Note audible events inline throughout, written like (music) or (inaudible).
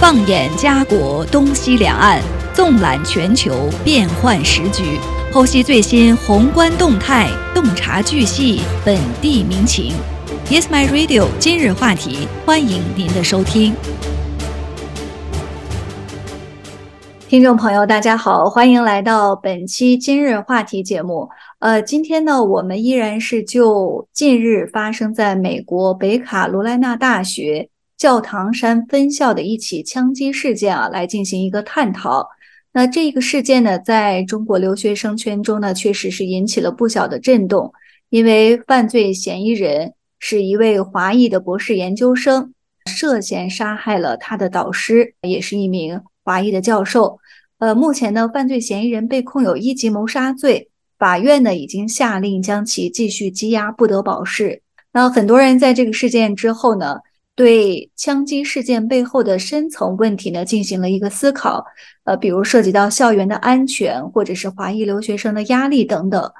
放眼家国东西两岸，纵览全球变幻时局，剖析最新宏观动态，洞察巨细本地民情。Yes, my radio。今日话题，欢迎您的收听。听众朋友，大家好，欢迎来到本期今日话题节目。呃，今天呢，我们依然是就近日发生在美国北卡罗来纳大学。教堂山分校的一起枪击事件啊，来进行一个探讨。那这个事件呢，在中国留学生圈中呢，确实是引起了不小的震动。因为犯罪嫌疑人是一位华裔的博士研究生，涉嫌杀害了他的导师，也是一名华裔的教授。呃，目前呢，犯罪嫌疑人被控有一级谋杀罪，法院呢已经下令将其继续羁押，不得保释。那很多人在这个事件之后呢？对枪击事件背后的深层问题呢，进行了一个思考，呃，比如涉及到校园的安全，或者是华裔留学生的压力等等。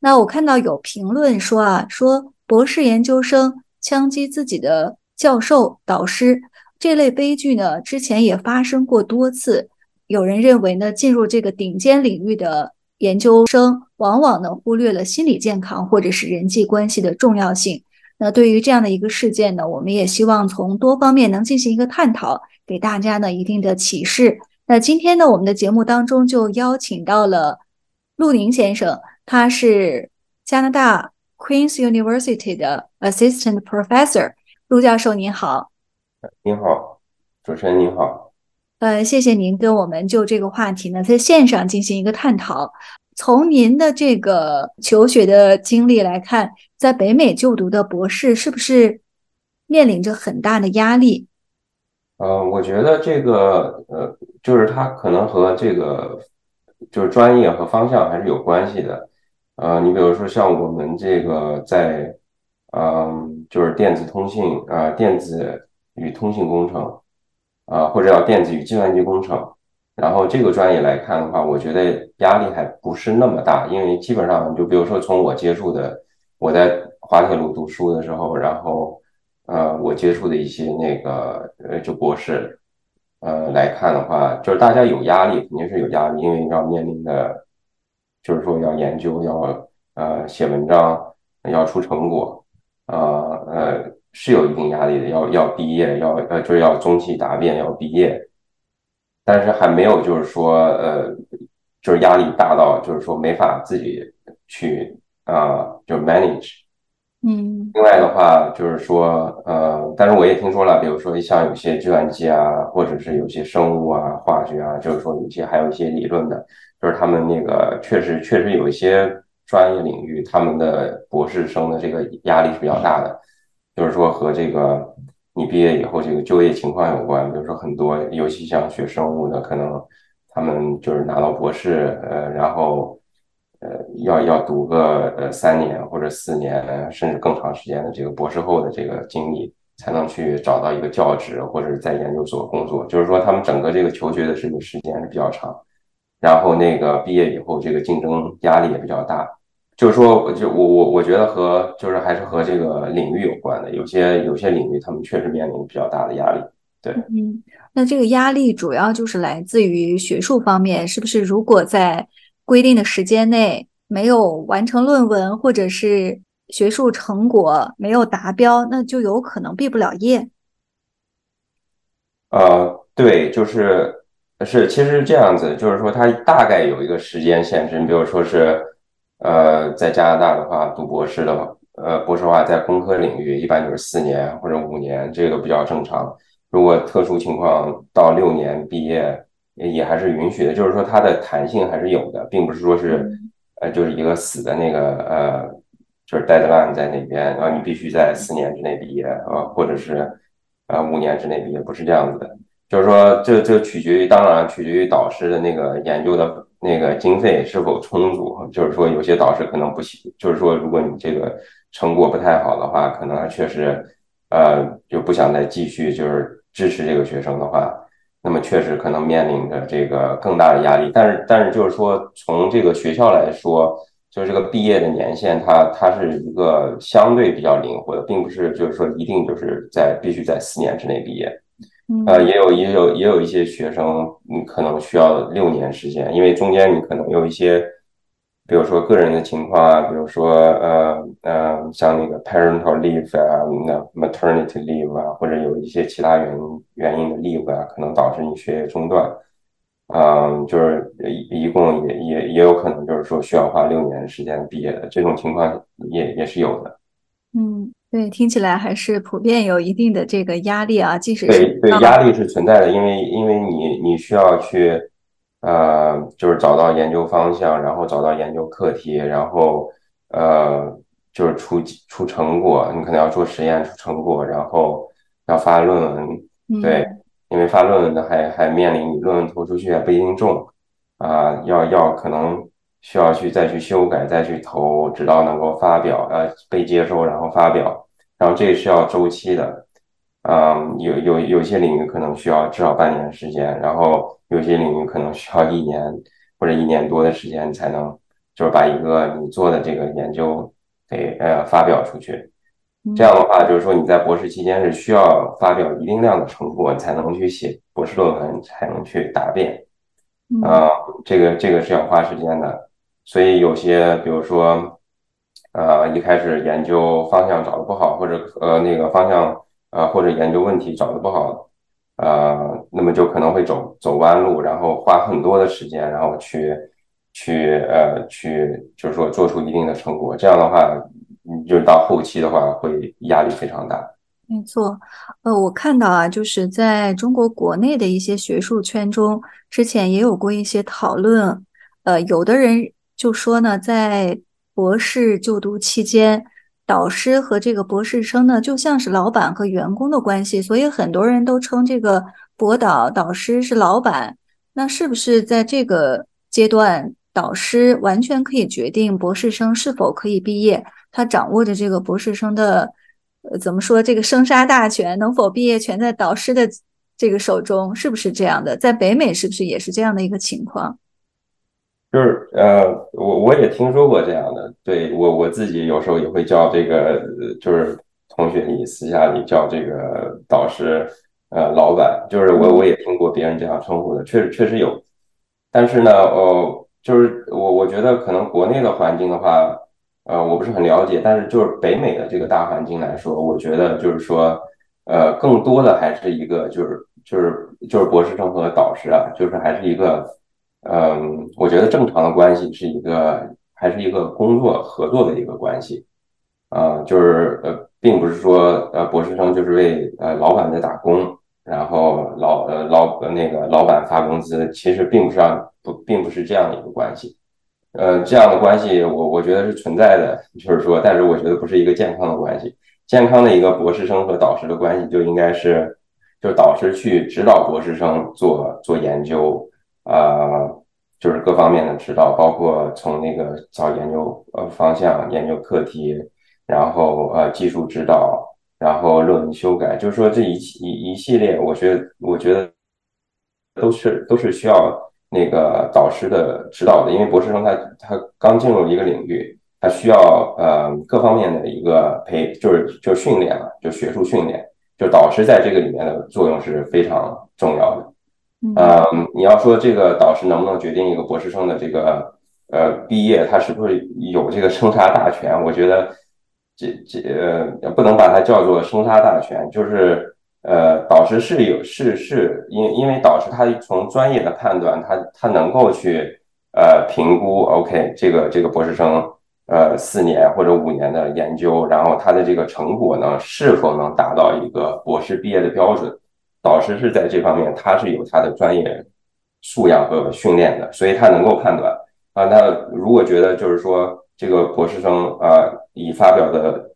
那我看到有评论说啊，说博士研究生枪击自己的教授导师这类悲剧呢，之前也发生过多次。有人认为呢，进入这个顶尖领域的研究生，往往呢忽略了心理健康或者是人际关系的重要性。那对于这样的一个事件呢，我们也希望从多方面能进行一个探讨，给大家呢一定的启示。那今天呢，我们的节目当中就邀请到了陆宁先生，他是加拿大 Queen's University 的 Assistant Professor。陆教授您好，您好，主持人您好。呃，谢谢您跟我们就这个话题呢在线上进行一个探讨。从您的这个求学的经历来看，在北美就读的博士是不是面临着很大的压力？呃，我觉得这个呃，就是他可能和这个就是专业和方向还是有关系的。呃，你比如说像我们这个在嗯，就是电子通信啊，电子与通信工程啊，或者叫电子与计算机工程。然后这个专业来看的话，我觉得压力还不是那么大，因为基本上就比如说从我接触的，我在滑铁卢读书的时候，然后呃我接触的一些那个呃就博士，呃来看的话，就是大家有压力肯定是有压力，因为要面临的，就是说要研究，要呃写文章，要出成果，呃呃是有一定压力的，要要毕业，要呃就是要中期答辩，要毕业。但是还没有，就是说，呃，就是压力大到，就是说没法自己去啊，就 manage。嗯。另外的话，就是说，呃，但是我也听说了，比如说像有些计算机啊，或者是有些生物啊、化学啊，就是说有些还有一些理论的，就是他们那个确实确实有一些专业领域，他们的博士生的这个压力是比较大的，就是说和这个。你毕业以后这个就业情况有关，比如说很多，尤其像学生物的，可能他们就是拿到博士，呃，然后呃要要读个呃三年或者四年，甚至更长时间的这个博士后的这个经历，才能去找到一个教职或者是在研究所工作。就是说，他们整个这个求学的这个时间是比较长，然后那个毕业以后这个竞争压力也比较大。就是说，就我我我觉得和就是还是和这个领域有关的，有些有些领域他们确实面临比较大的压力。对，嗯，那这个压力主要就是来自于学术方面，是不是？如果在规定的时间内没有完成论文，或者是学术成果没有达标，那就有可能毕不了业。呃，对，就是是，其实是这样子，就是说它大概有一个时间限制，你比如说是。呃，在加拿大的话，读博士的话，呃，博士的话，在工科领域一般就是四年或者五年，这个比较正常。如果特殊情况到六年毕业，也还是允许的。就是说，它的弹性还是有的，并不是说是，呃，就是一个死的那个，呃，就是 deadline 在那边，然后你必须在四年之内毕业，啊，或者是，呃，五年之内毕业，不是这样子的。就是说，这这取决于，当然取决于导师的那个研究的那个经费是否充足。就是说，有些导师可能不行。就是说，如果你这个成果不太好的话，可能他确实，呃，就不想再继续就是支持这个学生的话，那么确实可能面临着这个更大的压力。但是，但是就是说，从这个学校来说，就是这个毕业的年限，它它是一个相对比较灵活的，并不是就是说一定就是在必须在四年之内毕业。呃，也有也有也有一些学生，你可能需要六年时间，因为中间你可能有一些，比如说个人的情况啊，比如说呃呃，像那个 parental leave 啊，那 maternity leave 啊，或者有一些其他原因原因的 leave 啊，可能导致你学业中断，嗯，就是一一共也也也有可能就是说需要花六年时间毕业的这种情况也也是有的，嗯。对，听起来还是普遍有一定的这个压力啊，即使是对对压力是存在的，因为因为你你需要去呃，就是找到研究方向，然后找到研究课题，然后呃，就是出出成果，你可能要做实验出成果，然后要发论文，对，因为发论文的还还面临你论文投出去也不一定中啊，要要可能。需要去再去修改，再去投，直到能够发表，呃，被接收，然后发表，然后这是要周期的，嗯，有有有些领域可能需要至少半年时间，然后有些领域可能需要一年或者一年多的时间才能，就是把一个你做的这个研究给呃发表出去。这样的话，就是说你在博士期间是需要发表一定量的成果，才能去写博士论文，才能去答辩，啊，这个这个是要花时间的。所以有些，比如说，呃，一开始研究方向找的不好，或者呃那个方向，呃或者研究问题找的不好，呃，那么就可能会走走弯路，然后花很多的时间，然后去去呃去，就是说做出一定的成果。这样的话，你就到后期的话，会压力非常大。没错，呃，我看到啊，就是在中国国内的一些学术圈中，之前也有过一些讨论，呃，有的人。就说呢，在博士就读期间，导师和这个博士生呢，就像是老板和员工的关系，所以很多人都称这个博导导师是老板。那是不是在这个阶段，导师完全可以决定博士生是否可以毕业？他掌握着这个博士生的，呃，怎么说这个生杀大权，能否毕业全在导师的这个手中，是不是这样的？在北美是不是也是这样的一个情况？就是呃，我我也听说过这样的，对我我自己有时候也会叫这个，就是同学里私下里叫这个导师，呃，老板，就是我我也听过别人这样称呼的，确实确实有，但是呢，呃，就是我我觉得可能国内的环境的话，呃，我不是很了解，但是就是北美的这个大环境来说，我觉得就是说，呃，更多的还是一个就是就是就是博士生和导师啊，就是还是一个。嗯，我觉得正常的关系是一个，还是一个工作合作的一个关系，啊，就是呃，并不是说呃，博士生就是为呃老板在打工，然后老呃老那个老板发工资，其实并不是让不，并不是这样一个关系，呃，这样的关系我我觉得是存在的，就是说，但是我觉得不是一个健康的关系，健康的一个博士生和导师的关系就应该是，就导师去指导博士生做做研究。呃，就是各方面的指导，包括从那个找研究呃方向、研究课题，然后呃技术指导，然后论文修改，就是说这一一一系列，我觉得我觉得都是都是需要那个导师的指导的，因为博士生他他刚进入一个领域，他需要呃各方面的一个培，就是就训练嘛，就学术训练，就导师在这个里面的作用是非常重要的。嗯，你要说这个导师能不能决定一个博士生的这个呃毕业，他是不是有这个生杀大权？(laughs) 我觉得这这呃不能把它叫做生杀大权，就是呃导师是有是是因因为导师他从专业的判断，他他能够去呃评估，OK 这个这个博士生呃四年或者五年的研究，然后他的这个成果呢是否能达到一个博士毕业的标准。导师是在这方面，他是有他的专业素养和训练的，所以他能够判断啊。那如果觉得就是说这个博士生啊，已发表的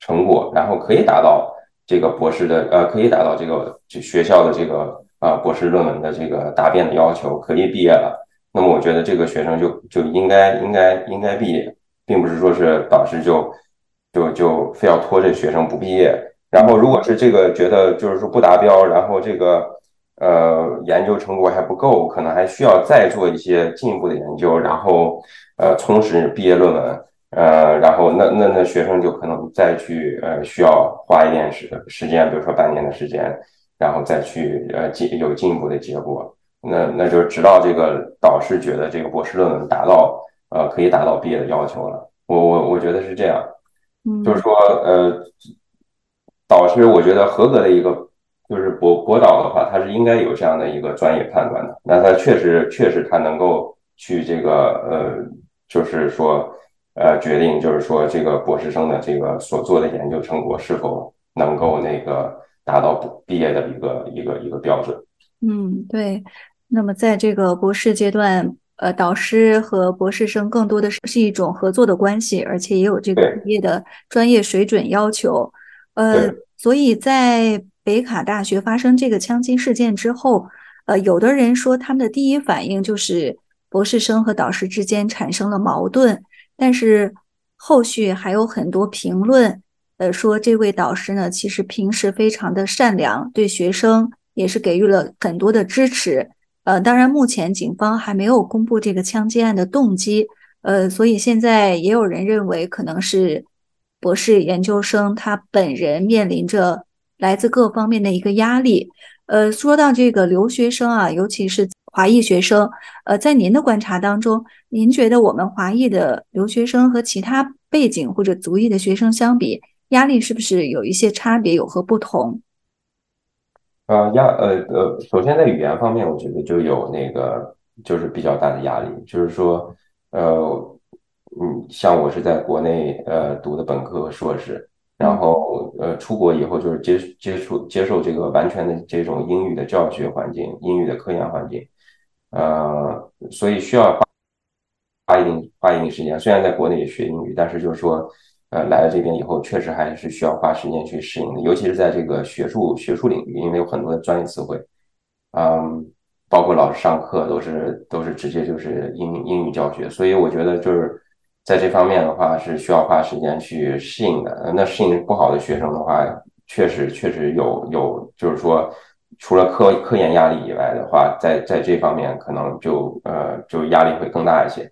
成果，然后可以达到这个博士的呃，可以达到这个学校的这个啊博士论文的这个答辩的要求，可以毕业了。那么我觉得这个学生就就应该应该应该毕业，并不是说是导师就就就非要拖这学生不毕业。然后，如果是这个觉得就是说不达标，然后这个呃研究成果还不够，可能还需要再做一些进一步的研究，然后呃充实毕业论文，呃，然后那那那学生就可能再去呃需要花一点时时间，比如说半年的时间然后再去呃进有进一步的结果。那那就直到这个导师觉得这个博士论文达到呃可以达到毕业的要求了。我我我觉得是这样，就是说呃导师我觉得合格的一个就是博博导的话，他是应该有这样的一个专业判断的。那他确实确实他能够去这个呃就是说。呃，决定就是说，这个博士生的这个所做的研究成果是否能够那个达到毕业的一个一个一个标准。嗯，对。那么在这个博士阶段，呃，导师和博士生更多的是是一种合作的关系，而且也有这个毕业的专业水准要求。呃，所以在北卡大学发生这个枪击事件之后，呃，有的人说他们的第一反应就是博士生和导师之间产生了矛盾。但是后续还有很多评论，呃，说这位导师呢，其实平时非常的善良，对学生也是给予了很多的支持。呃，当然目前警方还没有公布这个枪击案的动机，呃，所以现在也有人认为可能是博士研究生他本人面临着来自各方面的一个压力。呃，说到这个留学生啊，尤其是。华裔学生，呃，在您的观察当中，您觉得我们华裔的留学生和其他背景或者族裔的学生相比，压力是不是有一些差别，有何不同？呃，压呃呃，首先在语言方面，我觉得就有那个就是比较大的压力，就是说，呃，嗯，像我是在国内呃读的本科和硕士，然后呃出国以后就是接接触接受这个完全的这种英语的教学环境，英语的科研环境。呃，所以需要花花一定花一定时间。虽然在国内也学英语，但是就是说，呃，来了这边以后，确实还是需要花时间去适应的。尤其是在这个学术学术领域，因为有很多的专业词汇，嗯，包括老师上课都是都是直接就是英英语教学，所以我觉得就是在这方面的话是需要花时间去适应的。那适应不好的学生的话，确实确实有有就是说。除了科科研压力以外的话，在在这方面可能就呃就压力会更大一些，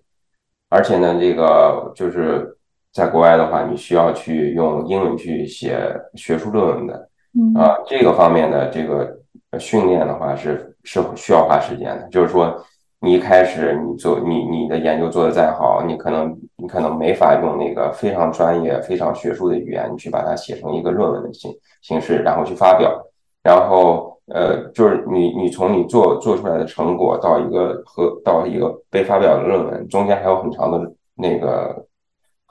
而且呢，这个就是在国外的话，你需要去用英文去写学术论文的，啊，这个方面的这个训练的话是是需要花时间的。就是说，你一开始你做你你的研究做的再好，你可能你可能没法用那个非常专业、非常学术的语言去把它写成一个论文的形形式，然后去发表，然后。呃，就是你，你从你做做出来的成果到一个和到一个被发表的论文，中间还有很长的那个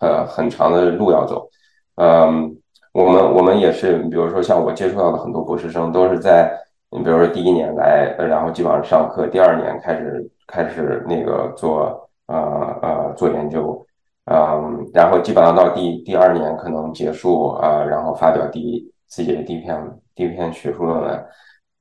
呃很长的路要走。嗯，我们我们也是，比如说像我接触到的很多博士生，都是在你比如说第一年来，然后基本上上课，第二年开始开始那个做呃呃做研究，嗯，然后基本上到第第二年可能结束啊，然后发表第自己的第一篇第一篇学术论文。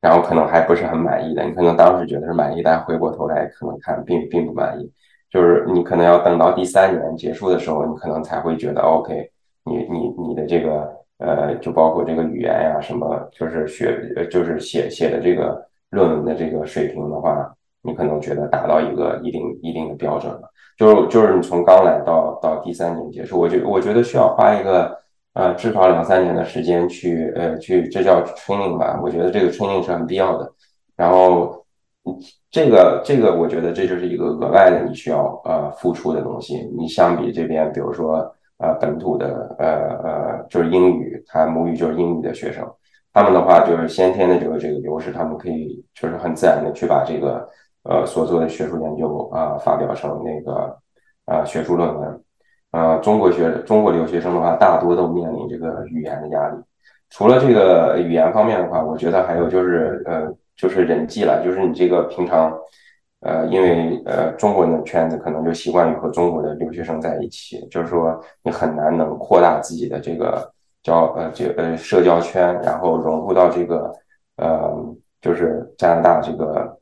然后可能还不是很满意的，你可能当时觉得是满意，但回过头来可能看并并不满意。就是你可能要等到第三年结束的时候，你可能才会觉得 OK，你你你的这个呃，就包括这个语言呀什么，就是学就是写写的这个论文的这个水平的话，你可能觉得达到一个一定一定的标准了。就是就是你从刚来到到第三年结束，我觉我觉得需要花一个。呃，至少两三年的时间去，呃，去这叫 training 吧？我觉得这个 training 是很必要的。然后，这个这个，我觉得这就是一个额外的你需要呃付出的东西。你相比这边，比如说呃本土的呃呃就是英语，他母语就是英语的学生，他们的话就是先天的这个这个优势，他们可以就是很自然的去把这个呃所做的学术研究啊发表成那个呃学术论文。呃，中国学中国留学生的话，大多都面临这个语言的压力。除了这个语言方面的话，我觉得还有就是，呃，就是人际了。就是你这个平常，呃，因为呃，中国人的圈子可能就习惯于和中国的留学生在一起，就是说你很难能扩大自己的这个交呃这呃社交圈，然后融入到这个呃就是加拿大这个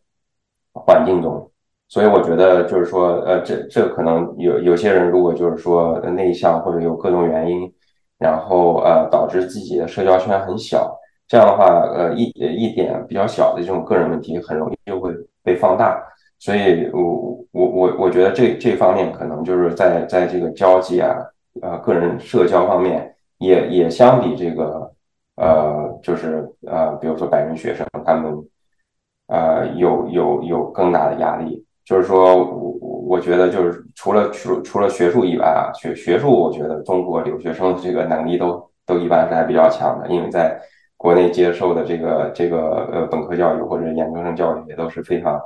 环境中。所以我觉得就是说，呃，这这可能有有些人如果就是说内向或者有各种原因，然后呃导致自己的社交圈很小，这样的话，呃一一点比较小的这种个人问题很容易就会被放大。所以，我我我我觉得这这方面可能就是在在这个交际啊，呃个人社交方面也也相比这个呃就是呃，比如说白人学生，他们呃有有有更大的压力。就是说我我觉得就是除了除除了学术以外啊，学学术，我觉得中国留学生的这个能力都都一般是还比较强的，因为在国内接受的这个这个呃本科教育或者研究生教育也都是非常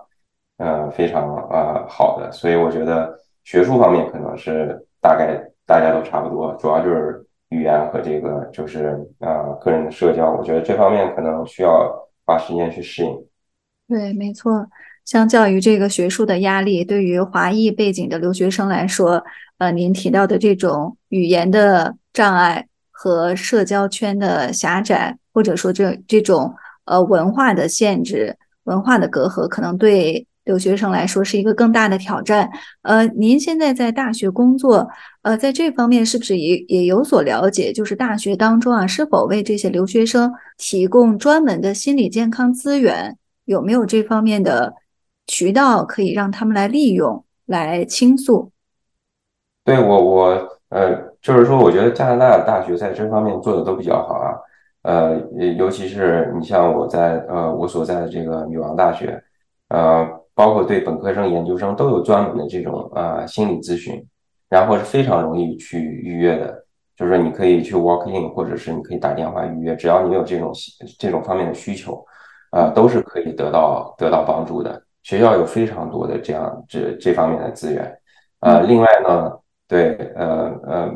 呃非常呃好的，所以我觉得学术方面可能是大概大家都差不多，主要就是语言和这个就是呃个人的社交，我觉得这方面可能需要花时间去适应。对，没错。相较于这个学术的压力，对于华裔背景的留学生来说，呃，您提到的这种语言的障碍和社交圈的狭窄，或者说这这种呃文化的限制、文化的隔阂，可能对留学生来说是一个更大的挑战。呃，您现在在大学工作，呃，在这方面是不是也也有所了解？就是大学当中啊，是否为这些留学生提供专门的心理健康资源？有没有这方面的？渠道可以让他们来利用来倾诉。对我，我呃，就是说，我觉得加拿大大学在这方面做的都比较好啊。呃，尤其是你像我在呃我所在的这个女王大学，呃，包括对本科生、研究生都有专门的这种呃心理咨询，然后是非常容易去预约的。就是说，你可以去 walk in，或者是你可以打电话预约，只要你有这种这种方面的需求，呃，都是可以得到得到帮助的。学校有非常多的这样这这方面的资源，呃，另外呢，对，呃呃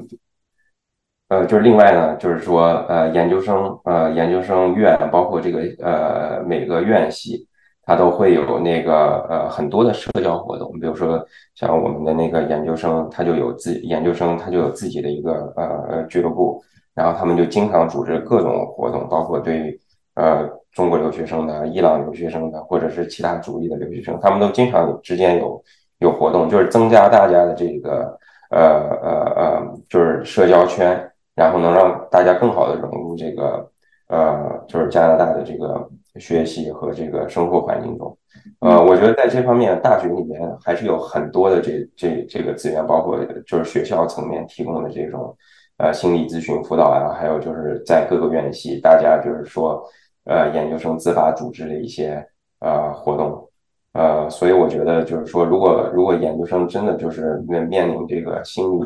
呃，就是另外呢，就是说，呃，研究生，呃，研究生院，包括这个，呃，每个院系，它都会有那个，呃，很多的社交活动。比如说，像我们的那个研究生，他就有自研究生，他就有自己的一个，呃，俱乐部，然后他们就经常组织各种活动，包括对，呃。中国留学生的、伊朗留学生的，或者是其他族裔的留学生，他们都经常之间有有活动，就是增加大家的这个呃呃呃，就是社交圈，然后能让大家更好的融入这个呃，就是加拿大的这个学习和这个生活环境中。呃，我觉得在这方面，大学里面还是有很多的这这这个资源，包括就是学校层面提供的这种呃心理咨询辅导呀，还有就是在各个院系，大家就是说。呃，研究生自发组织的一些呃活动，呃，所以我觉得就是说，如果如果研究生真的就是面面临这个心理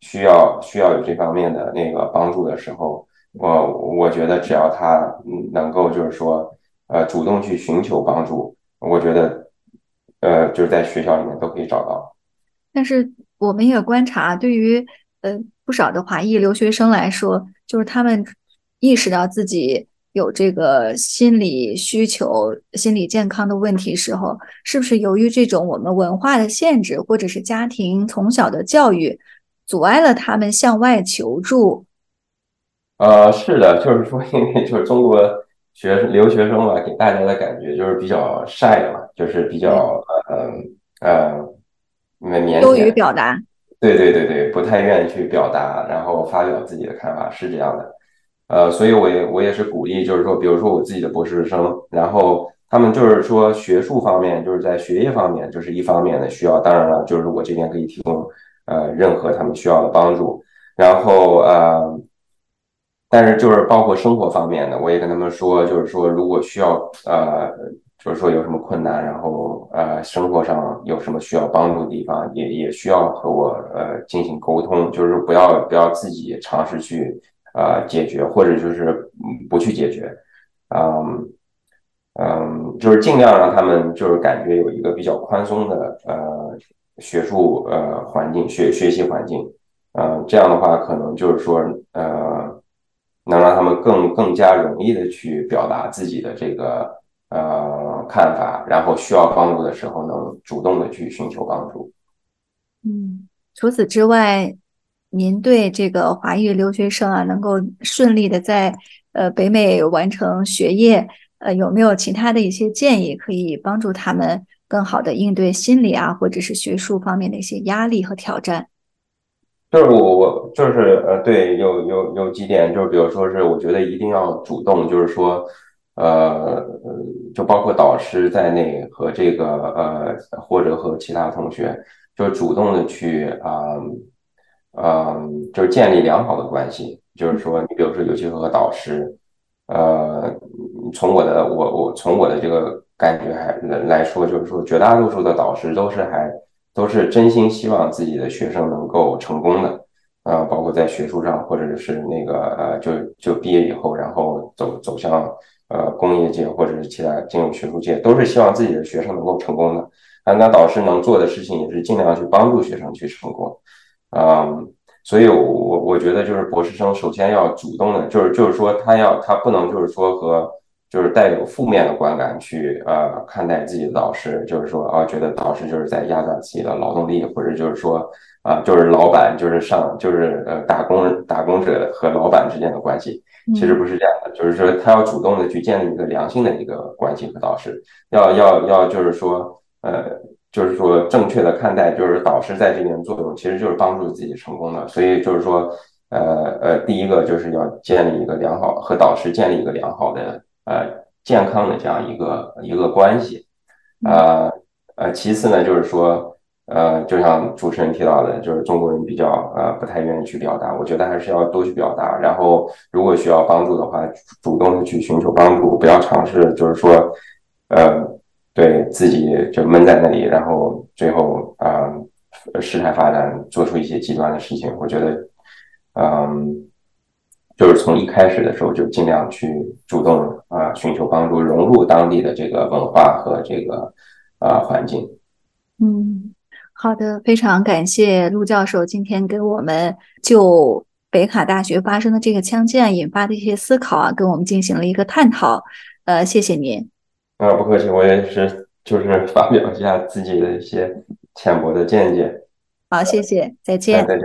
需要需要有这方面的那个帮助的时候，我我觉得只要他能够就是说呃主动去寻求帮助，我觉得呃就是在学校里面都可以找到。但是我们也观察，对于呃不少的华裔留学生来说，就是他们意识到自己。有这个心理需求、心理健康的问题时候，是不是由于这种我们文化的限制，或者是家庭从小的教育，阻碍了他们向外求助？呃，是的，就是说，因为就是中国学留学生嘛，给大家的感觉就是比较晒嘛，就是比较呃呃腼腆，羞于表达。对对对对，不太愿意去表达，然后发表自己的看法，是这样的。呃，所以我也我也是鼓励，就是说，比如说我自己的博士生，然后他们就是说学术方面，就是在学业方面，就是一方面的需要，当然了，就是我这边可以提供呃任何他们需要的帮助，然后呃，但是就是包括生活方面的，我也跟他们说，就是说如果需要呃，就是说有什么困难，然后呃生活上有什么需要帮助的地方，也也需要和我呃进行沟通，就是不要不要自己尝试去。呃，解决或者就是不去解决，嗯嗯，就是尽量让他们就是感觉有一个比较宽松的呃学术呃环境学学习环境，嗯，这样的话可能就是说呃能让他们更更加容易的去表达自己的这个呃看法，然后需要帮助的时候能主动的去寻求帮助。嗯，除此之外。您对这个华裔留学生啊，能够顺利的在呃北美完成学业，呃，有没有其他的一些建议，可以帮助他们更好的应对心理啊，或者是学术方面的一些压力和挑战？就是我我就是呃，对，有有有几点，就是比如说是我觉得一定要主动，就是说呃，就包括导师在内和这个呃或者和其他同学，就主动的去啊。嗯，就是建立良好的关系，就是说，你比如说，尤其和导师，呃，从我的我我从我的这个感觉还来说，就是说绝大多数的导师都是还都是真心希望自己的学生能够成功的，呃，包括在学术上，或者是那个呃，就就毕业以后，然后走走向呃工业界或者是其他进入学术界，都是希望自己的学生能够成功的。啊，那导师能做的事情也是尽量去帮助学生去成功，嗯。所以，我我我觉得就是博士生首先要主动的，就是就是说他要他不能就是说和就是带有负面的观感去呃看待自己的导师，就是说啊觉得导师就是在压榨自己的劳动力，或者就是说啊就是老板就是上就是呃打工打工者和老板之间的关系，其实不是这样的，就是说他要主动的去建立一个良性的一个关系和导师，要要要就是说呃。就是说，正确的看待，就是导师在这边作用，其实就是帮助自己成功的。所以就是说，呃呃，第一个就是要建立一个良好和导师建立一个良好的呃健康的这样一个一个关系，呃呃，其次呢，就是说，呃，就像主持人提到的，就是中国人比较呃不太愿意去表达，我觉得还是要多去表达。然后，如果需要帮助的话，主动的去寻求帮助，不要尝试就是说，呃。对自己就闷在那里，然后最后啊，事态发展做出一些极端的事情。我觉得，嗯，就是从一开始的时候就尽量去主动啊，寻求帮助，融入当地的这个文化和这个啊环境。嗯，好的，非常感谢陆教授今天给我们就北卡大学发生的这个枪击案引发的一些思考啊，跟我们进行了一个探讨。呃，谢谢您。啊，不客气，我也是，就是 (laughs) 发表一下自己的一些浅薄的见解。好，谢谢，再见。再见。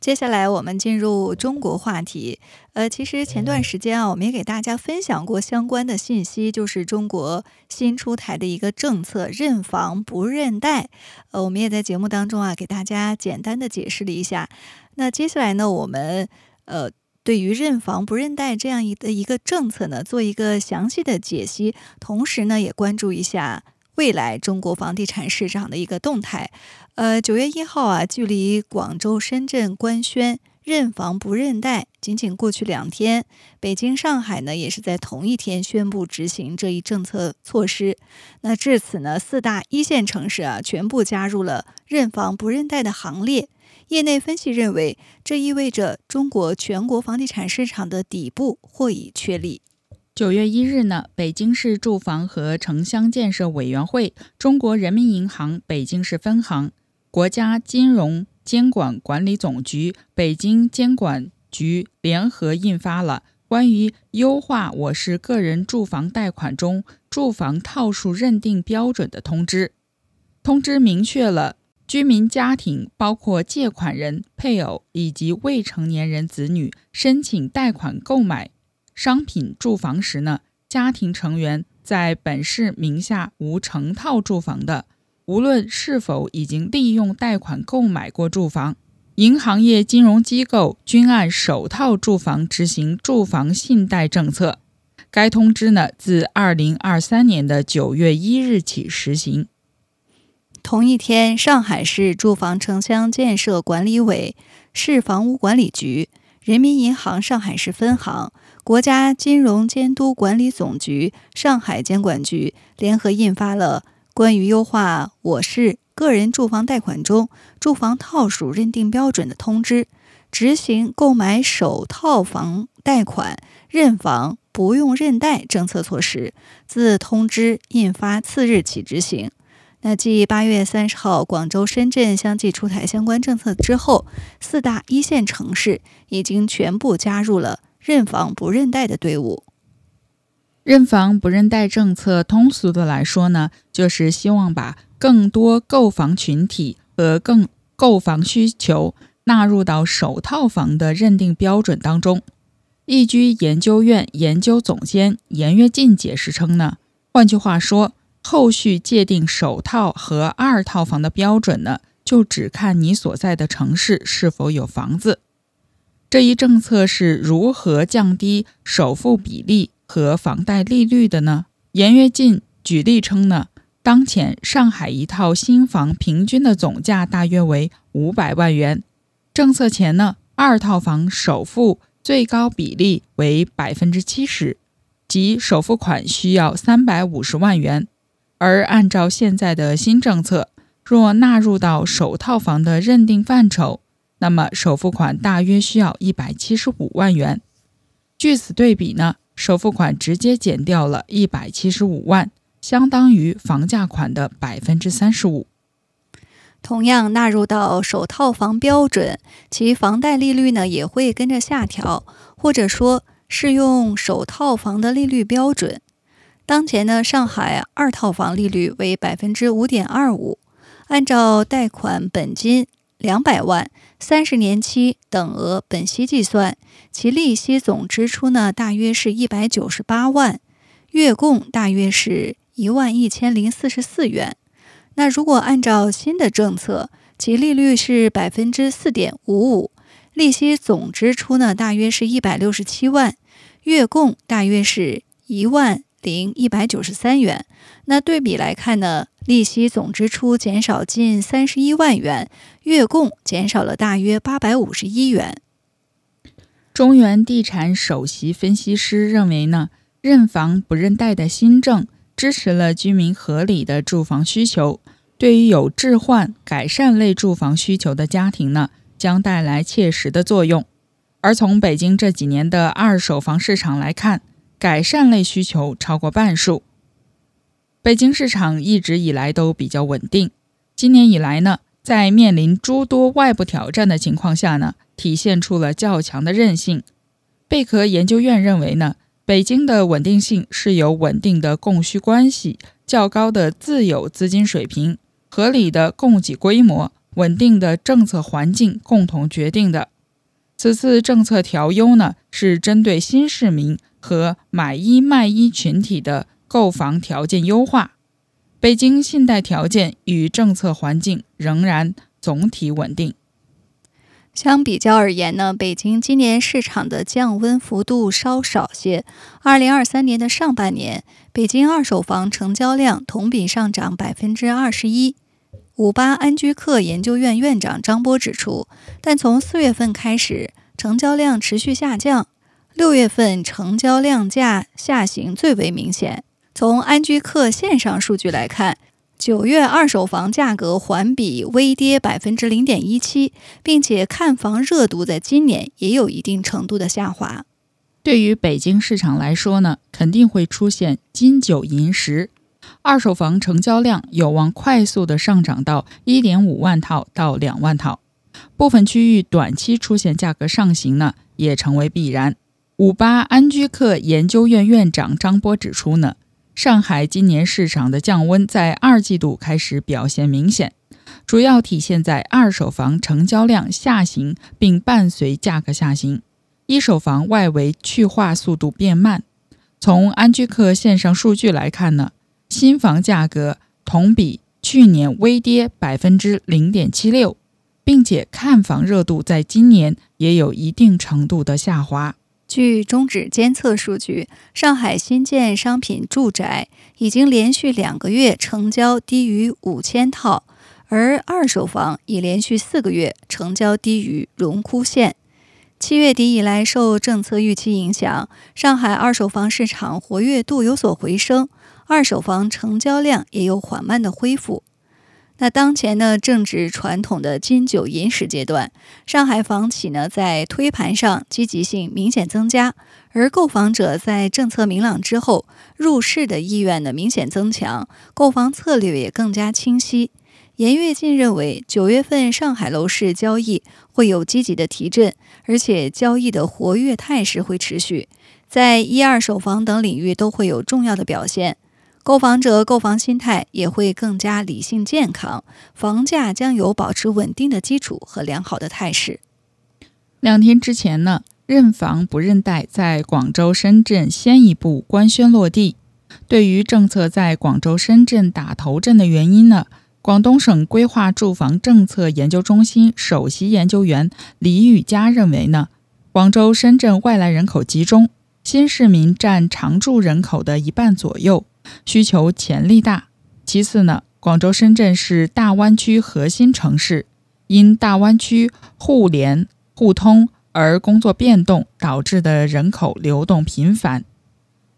接下来我们进入中国话题。呃，其实前段时间啊，我们也给大家分享过相关的信息，就是中国新出台的一个政策“认房不认贷”。呃，我们也在节目当中啊，给大家简单的解释了一下。那接下来呢，我们呃。对于认房不认贷这样一的一个政策呢，做一个详细的解析，同时呢，也关注一下未来中国房地产市场的一个动态。呃，九月一号啊，距离广州、深圳官宣认房不认贷仅仅过去两天，北京、上海呢也是在同一天宣布执行这一政策措施。那至此呢，四大一线城市啊全部加入了认房不认贷的行列。业内分析认为，这意味着中国全国房地产市场的底部或已确立。九月一日呢，北京市住房和城乡建设委员会、中国人民银行北京市分行、国家金融监管管理总局北京监管局联合印发了关于优化我市个人住房贷款中住房套数认定标准的通知。通知明确了。居民家庭包括借款人、配偶以及未成年人子女申请贷款购买商品住房时呢，家庭成员在本市名下无成套住房的，无论是否已经利用贷款购买过住房，银行业金融机构均按首套住房执行住房信贷政策。该通知呢，自二零二三年的九月一日起实行。同一天，上海市住房城乡建设管理委、市房屋管理局、人民银行上海市分行、国家金融监督管理总局上海监管局联合印发了关于优化我市个人住房贷款中住房套数认定标准的通知，执行购买首套房贷款认房不用认贷政策措施，自通知印发次日起执行。那继八月三十号广州、深圳相继出台相关政策之后，四大一线城市已经全部加入了认房不认贷的队伍。认房不认贷政策，通俗的来说呢，就是希望把更多购房群体和更购房需求纳入到首套房的认定标准当中。易居研究院研究总监严跃进解释称呢，换句话说。后续界定首套和二套房的标准呢，就只看你所在的城市是否有房子。这一政策是如何降低首付比例和房贷利率的呢？严跃进举例称呢，当前上海一套新房平均的总价大约为五百万元，政策前呢，二套房首付最高比例为百分之七十，即首付款需要三百五十万元。而按照现在的新政策，若纳入到首套房的认定范畴，那么首付款大约需要一百七十五万元。据此对比呢，首付款直接减掉了一百七十五万，相当于房价款的百分之三十五。同样纳入到首套房标准，其房贷利率呢也会跟着下调，或者说适用首套房的利率标准。当前呢，上海二套房利率为百分之五点二五，按照贷款本金两百万、三十年期等额本息计算，其利息总支出呢大约是一百九十八万，月供大约是一万一千零四十四元。那如果按照新的政策，其利率是百分之四点五五，利息总支出呢大约是一百六十七万，月供大约是一万零一百九十三元。那对比来看呢，利息总支出减少近三十一万元，月供减少了大约八百五十一元。中原地产首席分析师认为呢，认房不认贷的新政。支持了居民合理的住房需求，对于有置换、改善类住房需求的家庭呢，将带来切实的作用。而从北京这几年的二手房市场来看，改善类需求超过半数。北京市场一直以来都比较稳定，今年以来呢，在面临诸多外部挑战的情况下呢，体现出了较强的韧性。贝壳研究院认为呢。北京的稳定性是由稳定的供需关系、较高的自有资金水平、合理的供给规模、稳定的政策环境共同决定的。此次政策调优呢，是针对新市民和买一卖一群体的购房条件优化。北京信贷条件与政策环境仍然总体稳定。相比较而言呢，北京今年市场的降温幅度稍少些。二零二三年的上半年，北京二手房成交量同比上涨百分之二十一。五八安居客研究院院长张波指出，但从四月份开始，成交量持续下降，六月份成交量价下行最为明显。从安居客线上数据来看。九月二手房价格环比微跌百分之零点一七，并且看房热度在今年也有一定程度的下滑。对于北京市场来说呢，肯定会出现金九银十，二手房成交量有望快速的上涨到一点五万套到两万套，部分区域短期出现价格上行呢，也成为必然。五八安居客研究院院长张波指出呢。上海今年市场的降温在二季度开始表现明显，主要体现在二手房成交量下行，并伴随价格下行；一手房外围去化速度变慢。从安居客线上数据来看呢，新房价格同比去年微跌百分之零点七六，并且看房热度在今年也有一定程度的下滑。据中指监测数据，上海新建商品住宅已经连续两个月成交低于五千套，而二手房已连续四个月成交低于荣枯线。七月底以来，受政策预期影响，上海二手房市场活跃度有所回升，二手房成交量也有缓慢的恢复。那当前呢，正值传统的金九银十阶段，上海房企呢在推盘上积极性明显增加，而购房者在政策明朗之后入市的意愿呢明显增强，购房策略也更加清晰。严跃进认为，九月份上海楼市交易会有积极的提振，而且交易的活跃态势会持续，在一二手房等领域都会有重要的表现。购房者购房心态也会更加理性健康，房价将有保持稳定的基础和良好的态势。两天之前呢，认房不认贷在广州、深圳先一步官宣落地。对于政策在广州、深圳打头阵的原因呢，广东省规划住房政策研究中心首席研究员李宇佳认为呢，广州、深圳外来人口集中，新市民占常住人口的一半左右。需求潜力大。其次呢，广州、深圳是大湾区核心城市，因大湾区互联互通、而工作变动导致的人口流动频繁。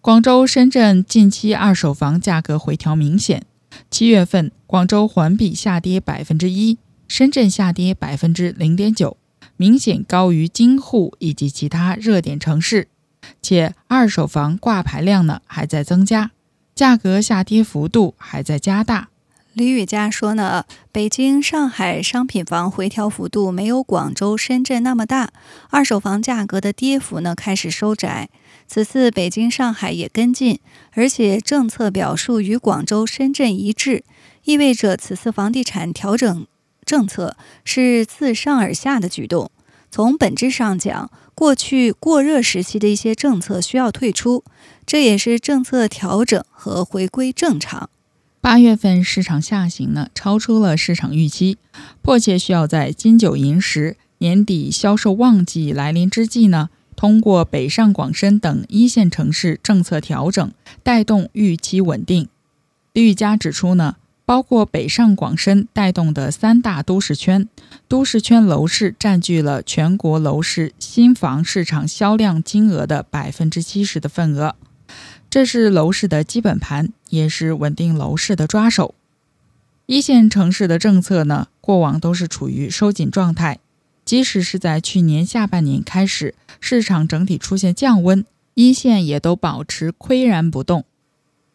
广州、深圳近期二手房价格回调明显，七月份广州环比下跌百分之一，深圳下跌百分之零点九，明显高于京沪以及其他热点城市，且二手房挂牌量呢还在增加，价格下跌幅度还在加大。李雨佳说呢，北京、上海商品房回调幅度没有广州、深圳那么大，二手房价格的跌幅呢开始收窄。此次北京、上海也跟进，而且政策表述与广州、深圳一致，意味着此次房地产调整政策是自上而下的举动。从本质上讲，过去过热时期的一些政策需要退出，这也是政策调整和回归正常。八月份市场下行呢，超出了市场预期，迫切需要在金九银十年底销售旺季来临之际呢，通过北上广深等一线城市政策调整，带动预期稳定。李玉佳指出呢，包括北上广深带动的三大都市圈，都市圈楼市占据了全国楼市新房市场销量金额的百分之七十的份额。这是楼市的基本盘，也是稳定楼市的抓手。一线城市的政策呢，过往都是处于收紧状态，即使是在去年下半年开始，市场整体出现降温，一线也都保持岿然不动。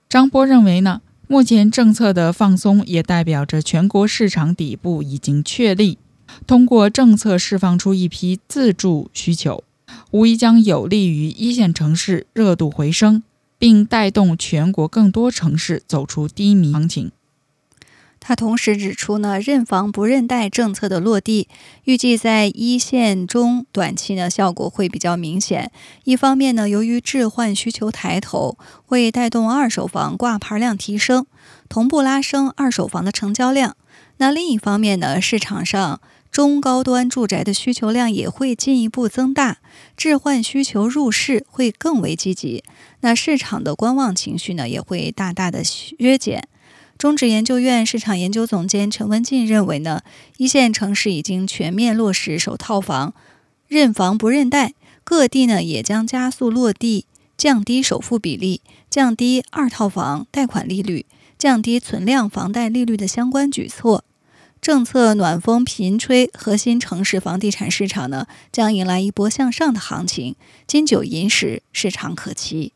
张波认为呢，目前政策的放松也代表着全国市场底部已经确立，通过政策释放出一批自住需求，无疑将有利于一线城市热度回升。并带动全国更多城市走出低迷行情。他同时指出呢，认房不认贷政策的落地，预计在一线中短期呢效果会比较明显。一方面呢，由于置换需求抬头，会带动二手房挂牌量提升，同步拉升二手房的成交量。那另一方面呢，市场上。中高端住宅的需求量也会进一步增大，置换需求入市会更为积极，那市场的观望情绪呢也会大大的削减。中指研究院市场研究总监陈文进认为呢，一线城市已经全面落实首套房认房不认贷，各地呢也将加速落地降低首付比例、降低二套房贷款利率、降低存量房贷利率的相关举措。政策暖风频吹，核心城市房地产市场呢将迎来一波向上的行情，金九银十，市场可期。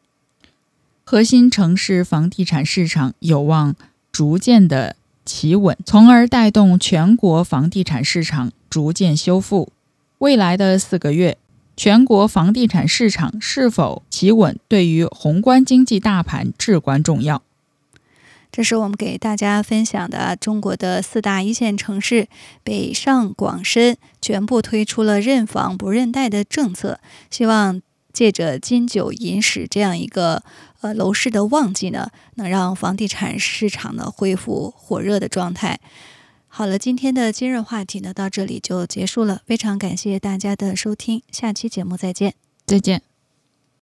核心城市房地产市场有望逐渐的企稳，从而带动全国房地产市场逐渐修复。未来的四个月，全国房地产市场是否企稳，对于宏观经济大盘至关重要。这是我们给大家分享的中国的四大一线城市，北上广深全部推出了认房不认贷的政策，希望借着金九银十这样一个呃楼市的旺季呢，能让房地产市场呢恢复火热的状态。好了，今天的今日话题呢到这里就结束了，非常感谢大家的收听，下期节目再见，再见。